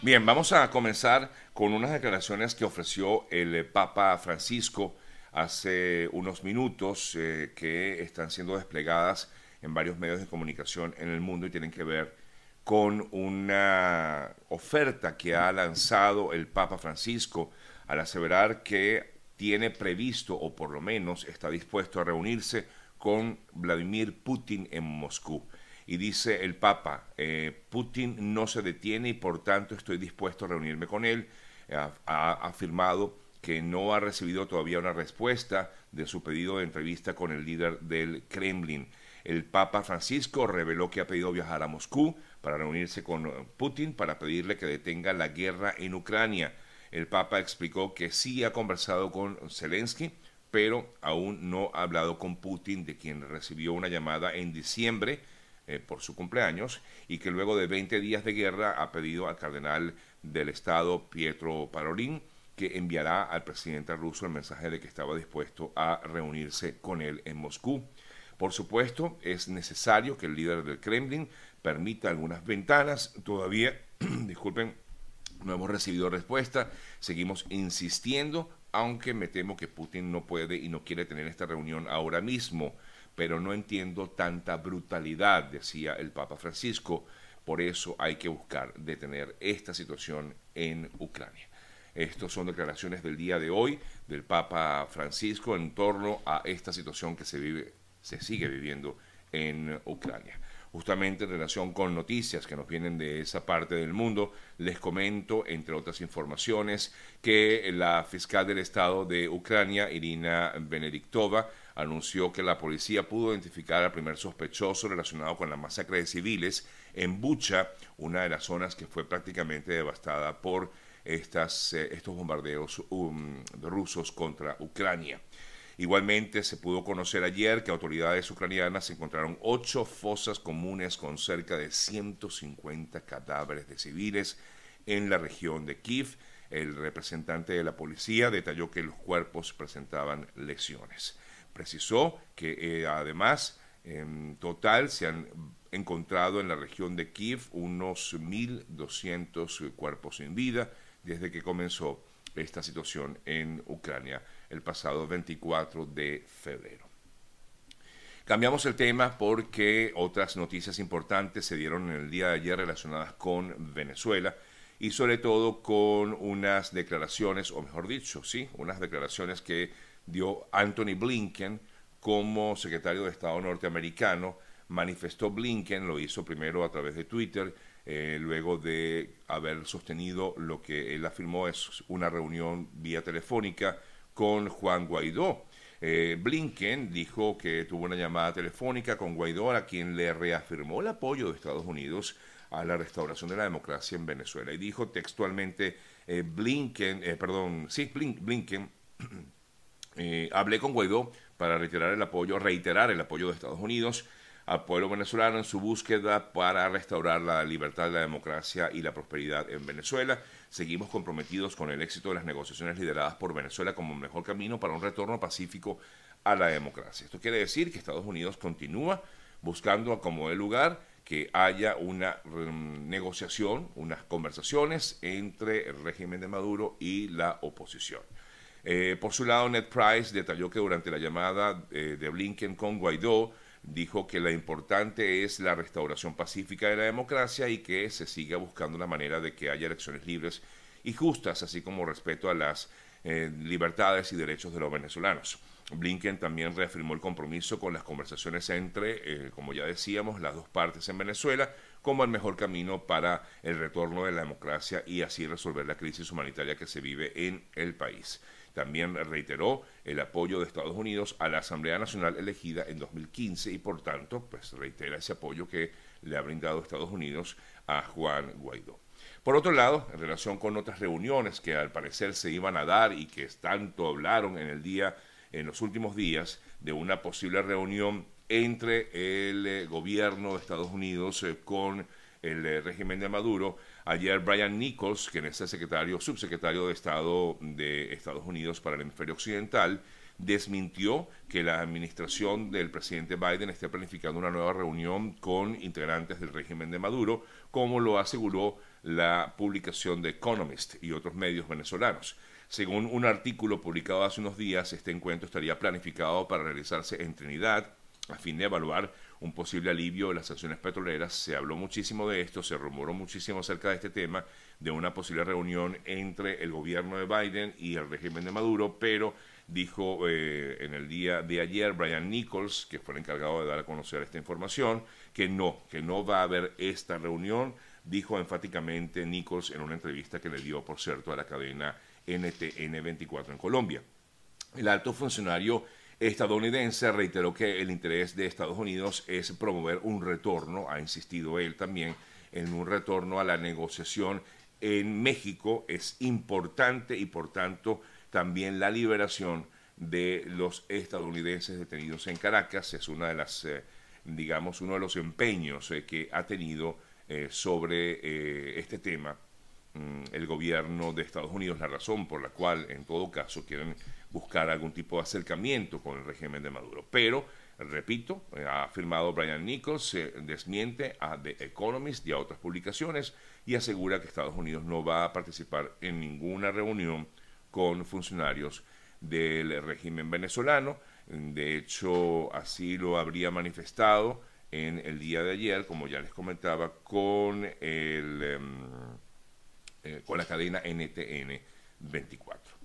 Bien, vamos a comenzar con unas declaraciones que ofreció el Papa Francisco hace unos minutos eh, que están siendo desplegadas en varios medios de comunicación en el mundo y tienen que ver con una oferta que ha lanzado el Papa Francisco al aseverar que tiene previsto o por lo menos está dispuesto a reunirse con Vladimir Putin en Moscú. Y dice el Papa, eh, Putin no se detiene y por tanto estoy dispuesto a reunirme con él. ha afirmado que no ha recibido todavía una respuesta de su pedido de entrevista con el líder del Kremlin. El Papa Francisco reveló que ha pedido viajar a Moscú para reunirse con Putin para pedirle que detenga la guerra en Ucrania. El Papa explicó que sí ha conversado con Zelensky, pero aún no ha hablado con Putin, de quien recibió una llamada en diciembre eh, por su cumpleaños, y que luego de 20 días de guerra ha pedido al cardenal del Estado, Pietro Parolin, que enviará al presidente ruso el mensaje de que estaba dispuesto a reunirse con él en Moscú. Por supuesto, es necesario que el líder del Kremlin permita algunas ventanas. Todavía, disculpen, no hemos recibido respuesta. Seguimos insistiendo, aunque me temo que Putin no puede y no quiere tener esta reunión ahora mismo. Pero no entiendo tanta brutalidad, decía el Papa Francisco. Por eso hay que buscar detener esta situación en Ucrania. Estas son declaraciones del día de hoy del Papa Francisco en torno a esta situación que se vive, se sigue viviendo en Ucrania. Justamente en relación con noticias que nos vienen de esa parte del mundo, les comento, entre otras informaciones, que la fiscal del Estado de Ucrania, Irina Benediktova, anunció que la policía pudo identificar al primer sospechoso relacionado con la masacre de civiles en Bucha, una de las zonas que fue prácticamente devastada por estas, eh, estos bombardeos um, rusos contra Ucrania. Igualmente se pudo conocer ayer que autoridades ucranianas encontraron ocho fosas comunes con cerca de 150 cadáveres de civiles en la región de Kiev. El representante de la policía detalló que los cuerpos presentaban lesiones. Precisó que eh, además en total se han encontrado en la región de Kiev unos 1.200 cuerpos sin vida desde que comenzó esta situación en Ucrania el pasado 24 de febrero. Cambiamos el tema porque otras noticias importantes se dieron en el día de ayer relacionadas con Venezuela y sobre todo con unas declaraciones, o mejor dicho, sí, unas declaraciones que dio Anthony Blinken como secretario de Estado norteamericano. Manifestó Blinken, lo hizo primero a través de Twitter, eh, luego de haber sostenido lo que él afirmó es una reunión vía telefónica con Juan Guaidó. Eh, Blinken dijo que tuvo una llamada telefónica con Guaidó a quien le reafirmó el apoyo de Estados Unidos a la restauración de la democracia en Venezuela. Y dijo textualmente, eh, Blinken, perdón, sí, Blinken, hablé con Guaidó para reiterar el apoyo, reiterar el apoyo de Estados Unidos al pueblo venezolano en su búsqueda para restaurar la libertad, la democracia y la prosperidad en Venezuela. Seguimos comprometidos con el éxito de las negociaciones lideradas por Venezuela como mejor camino para un retorno pacífico a la democracia. Esto quiere decir que Estados Unidos continúa buscando como el lugar que haya una mm, negociación, unas conversaciones entre el régimen de Maduro y la oposición. Eh, por su lado, Ned Price detalló que durante la llamada eh, de Blinken con Guaidó, dijo que lo importante es la restauración pacífica de la democracia y que se siga buscando la manera de que haya elecciones libres y justas, así como respeto a las eh, libertades y derechos de los venezolanos. Blinken también reafirmó el compromiso con las conversaciones entre, eh, como ya decíamos, las dos partes en Venezuela como el mejor camino para el retorno de la democracia y así resolver la crisis humanitaria que se vive en el país. También reiteró el apoyo de Estados Unidos a la Asamblea Nacional elegida en 2015 y por tanto pues reitera ese apoyo que le ha brindado Estados Unidos a Juan Guaidó. Por otro lado, en relación con otras reuniones que al parecer se iban a dar y que tanto hablaron en el día, en los últimos días, de una posible reunión entre el eh, gobierno de Estados Unidos eh, con el eh, régimen de Maduro. Ayer Brian Nichols, quien es el secretario, subsecretario de Estado de Estados Unidos para el hemisferio occidental, desmintió que la administración del presidente Biden esté planificando una nueva reunión con integrantes del régimen de Maduro, como lo aseguró la publicación de Economist y otros medios venezolanos. Según un artículo publicado hace unos días, este encuentro estaría planificado para realizarse en Trinidad a fin de evaluar un posible alivio de las sanciones petroleras. Se habló muchísimo de esto, se rumoró muchísimo acerca de este tema, de una posible reunión entre el gobierno de Biden y el régimen de Maduro, pero dijo eh, en el día de ayer Brian Nichols, que fue el encargado de dar a conocer esta información, que no, que no va a haber esta reunión, dijo enfáticamente Nichols en una entrevista que le dio, por cierto, a la cadena NTN 24 en Colombia. El alto funcionario estadounidense reiteró que el interés de Estados Unidos es promover un retorno, ha insistido él también, en un retorno a la negociación en México. Es importante y por tanto también la liberación de los estadounidenses detenidos en Caracas es una de las, eh, digamos, uno de los empeños eh, que ha tenido eh, sobre este tema el gobierno de Estados Unidos, la razón por la cual en todo caso quieren buscar algún tipo de acercamiento con el régimen de Maduro. Pero, repito, ha afirmado Brian Nichols, se desmiente a The Economist y a otras publicaciones y asegura que Estados Unidos no va a participar en ninguna reunión con funcionarios del régimen venezolano. De hecho, así lo habría manifestado en el día de ayer, como ya les comentaba, con, el, em, eh, con la cadena NTN 24.